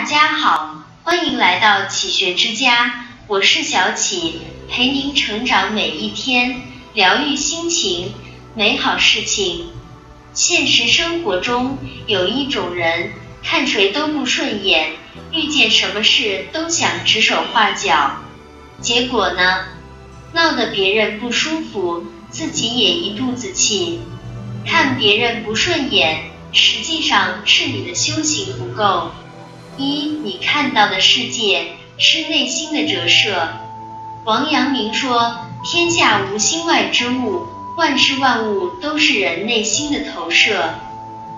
大家好，欢迎来到启学之家，我是小启，陪您成长每一天，疗愈心情，美好事情。现实生活中有一种人，看谁都不顺眼，遇见什么事都想指手画脚，结果呢，闹得别人不舒服，自己也一肚子气。看别人不顺眼，实际上是你的修行不够。一，你看到的世界是内心的折射。王阳明说：“天下无心外之物，万事万物都是人内心的投射。”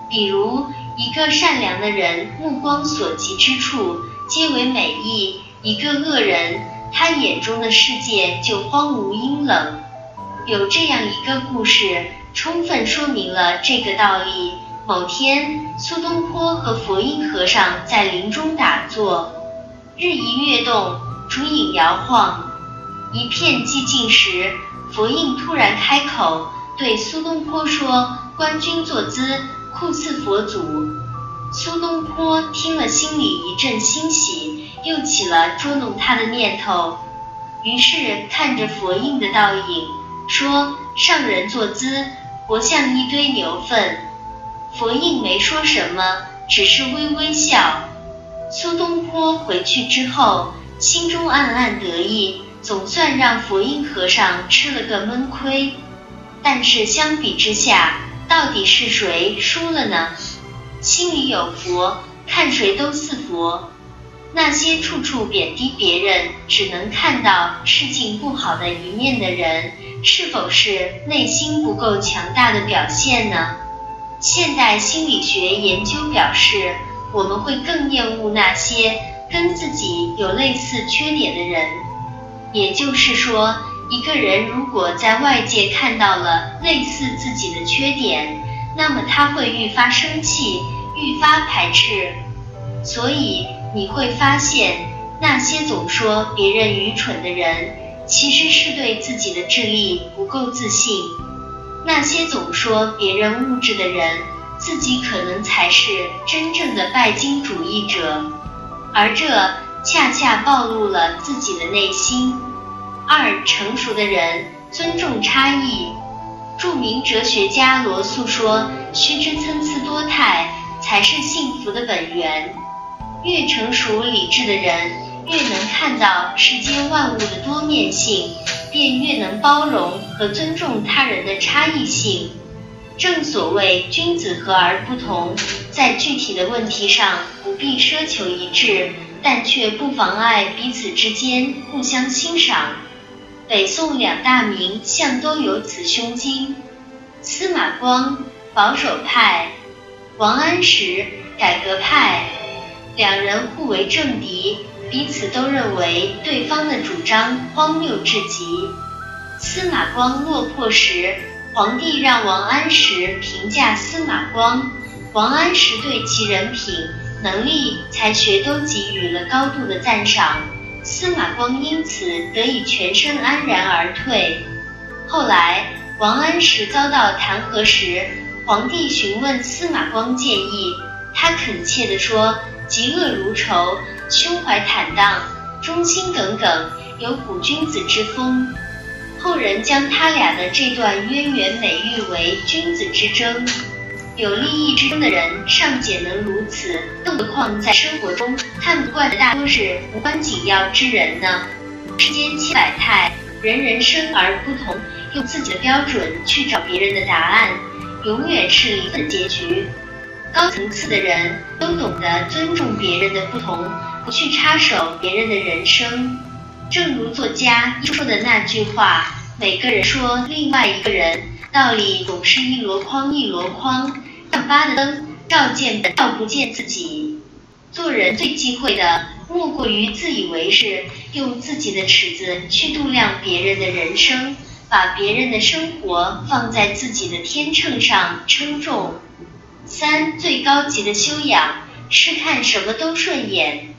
比如，一个善良的人，目光所及之处皆为美意；一个恶人，他眼中的世界就荒芜阴冷。有这样一个故事，充分说明了这个道理。某天，苏东坡和佛印和尚在林中打坐，日移月动，烛影摇晃。一片寂静时，佛印突然开口对苏东坡说：“观君坐姿，酷似佛祖。”苏东坡听了，心里一阵欣喜，又起了捉弄他的念头，于是看着佛印的倒影，说：“上人坐姿，活像一堆牛粪。”佛印没说什么，只是微微笑。苏东坡回去之后，心中暗暗得意，总算让佛印和尚吃了个闷亏。但是相比之下，到底是谁输了呢？心里有佛，看谁都似佛。那些处处贬低别人，只能看到事情不好的一面的人，是否是内心不够强大的表现呢？现代心理学研究表示，我们会更厌恶那些跟自己有类似缺点的人。也就是说，一个人如果在外界看到了类似自己的缺点，那么他会愈发生气，愈发排斥。所以你会发现，那些总说别人愚蠢的人，其实是对自己的智力不够自信。那些总说别人物质的人，自己可能才是真正的拜金主义者，而这恰恰暴露了自己的内心。二，成熟的人尊重差异。著名哲学家罗素说：“须知参差多态，才是幸福的本源。”越成熟理智的人，越能看到世间万物的多面性。便越能包容和尊重他人的差异性。正所谓君子和而不同，在具体的问题上不必奢求一致，但却不妨碍彼此之间互相欣赏。北宋两大名相都有此胸襟：司马光保守派，王安石改革派。两人互为政敌。彼此都认为对方的主张荒谬至极。司马光落魄时，皇帝让王安石评价司马光，王安石对其人品、能力、才学都给予了高度的赞赏，司马光因此得以全身安然而退。后来，王安石遭到弹劾时，皇帝询问司马光建议，他恳切地说。嫉恶如仇，胸怀坦荡，忠心耿耿，有古君子之风。后人将他俩的这段渊源美誉为君子之争。有利益之争的人尚且能如此，更何况在生活中看不惯的大多是无关紧要之人呢？世间千百态，人人生而不同，用自己的标准去找别人的答案，永远是离分结局。高层次的人都懂得尊重别人的不同，不去插手别人的人生。正如作家说的那句话：“每个人说另外一个人，道理总是一箩筐一箩筐，像发的灯，照见本，照不见自己。”做人最忌讳的，莫过于自以为是，用自己的尺子去度量别人的人生，把别人的生活放在自己的天秤上称重。三最高级的修养是看什么都顺眼。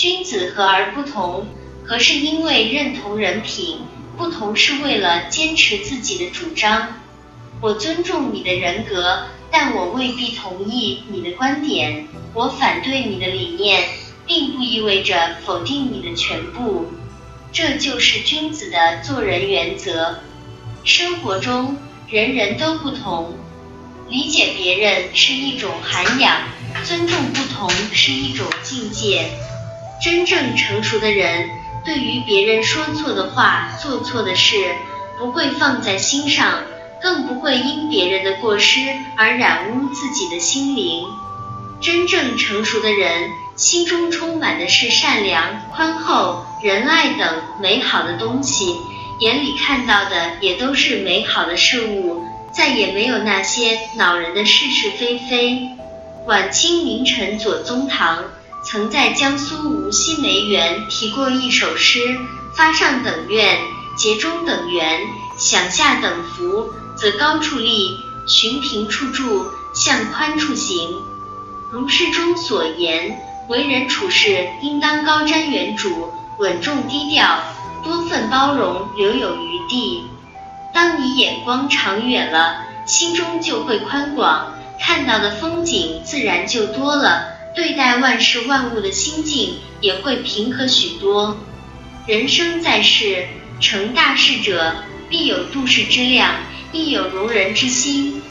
君子和而不同，和是因为认同人品，不同是为了坚持自己的主张。我尊重你的人格，但我未必同意你的观点。我反对你的理念，并不意味着否定你的全部。这就是君子的做人原则。生活中人人都不同，理解别人是一种涵养，尊重不同是一种境界。真正成熟的人，对于别人说错的话、做错的事，不会放在心上，更不会因别人的过失而染污自己的心灵。真正成熟的人，心中充满的是善良、宽厚、仁爱等美好的东西，眼里看到的也都是美好的事物，再也没有那些恼人的是是非非。晚清名臣左宗棠曾在江苏无锡梅园题过一首诗：“发上等愿，结中等缘，享下等福，则高处立，寻平处住，向宽处行。”如诗中所言，为人处事应当高瞻远瞩、稳重低调、多份包容、留有余地。当你眼光长远了，心中就会宽广，看到的风景自然就多了，对待万事万物的心境也会平和许多。人生在世，成大事者必有度世之量，亦有容人之心。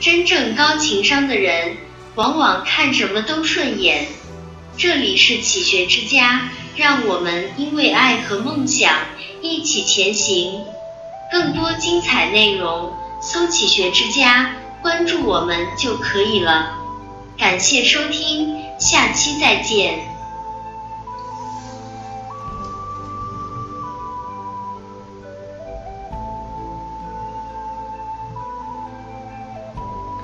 真正高情商的人。往往看什么都顺眼。这里是启学之家，让我们因为爱和梦想一起前行。更多精彩内容，搜“启学之家”，关注我们就可以了。感谢收听，下期再见。